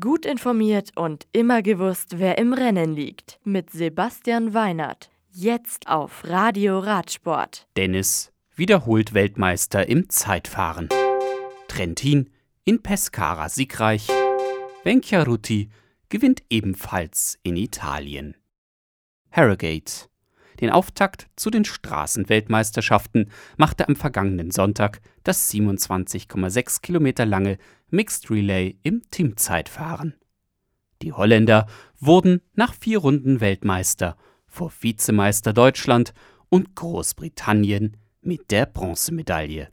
Gut informiert und immer gewusst, wer im Rennen liegt. Mit Sebastian Weinert. Jetzt auf Radio Radsport. Dennis wiederholt Weltmeister im Zeitfahren. Trentin in Pescara siegreich. Venchiarutti gewinnt ebenfalls in Italien. Harrogate. Den Auftakt zu den Straßenweltmeisterschaften machte am vergangenen Sonntag das 27,6 Kilometer lange Mixed Relay im Teamzeitfahren. Die Holländer wurden nach vier Runden Weltmeister vor Vizemeister Deutschland und Großbritannien mit der Bronzemedaille.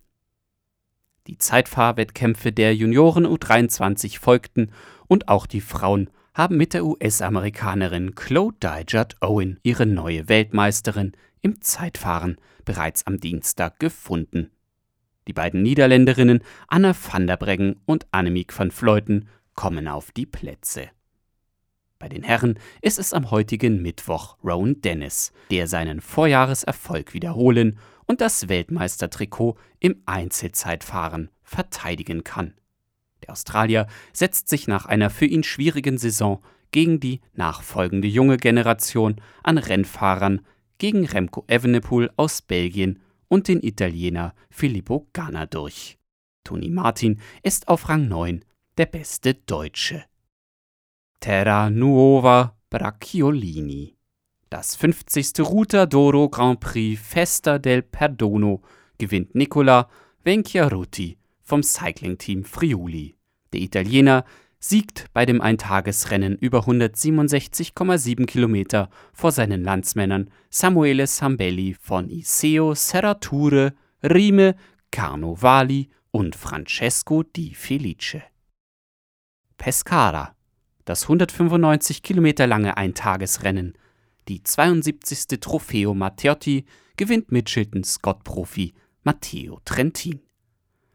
Die Zeitfahrwettkämpfe der Junioren U23 folgten und auch die Frauen haben mit der US-Amerikanerin Chloe Dijard Owen ihre neue Weltmeisterin im Zeitfahren bereits am Dienstag gefunden. Die beiden Niederländerinnen Anne van der Breggen und Annemiek van Vleuten kommen auf die Plätze. Bei den Herren ist es am heutigen Mittwoch Rowan Dennis, der seinen Vorjahreserfolg wiederholen und das Weltmeistertrikot im Einzelzeitfahren verteidigen kann. Der Australier setzt sich nach einer für ihn schwierigen Saison gegen die nachfolgende junge Generation an Rennfahrern gegen Remco Evenepoel aus Belgien und den Italiener Filippo Ganna durch. Toni Martin ist auf Rang 9 der beste Deutsche. Terra Nuova Bracciolini. Das 50. Ruta Doro Grand Prix Festa del Perdono gewinnt Nicola Venchiarutti vom Cycling-Team Friuli. Der Italiener siegt bei dem Eintagesrennen über 167,7 Kilometer vor seinen Landsmännern Samuele Sambelli von Iseo Serrature, Rime, Carnovali und Francesco Di Felice. Pescara, das 195 Kilometer lange Eintagesrennen, die 72. Trofeo Matteotti gewinnt Mitchelton Scott-Profi Matteo Trentin.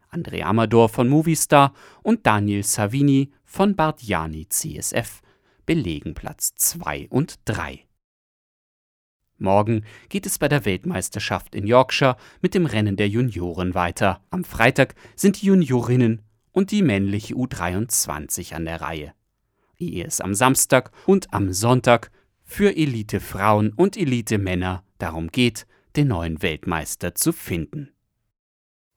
André Amador von Movistar und Daniel Savini von Bardiani CSF belegen Platz 2 und 3. Morgen geht es bei der Weltmeisterschaft in Yorkshire mit dem Rennen der Junioren weiter. Am Freitag sind die Juniorinnen und die männliche U23 an der Reihe. Ehe es am Samstag und am Sonntag für Elite Frauen und Elite Männer darum geht, den neuen Weltmeister zu finden.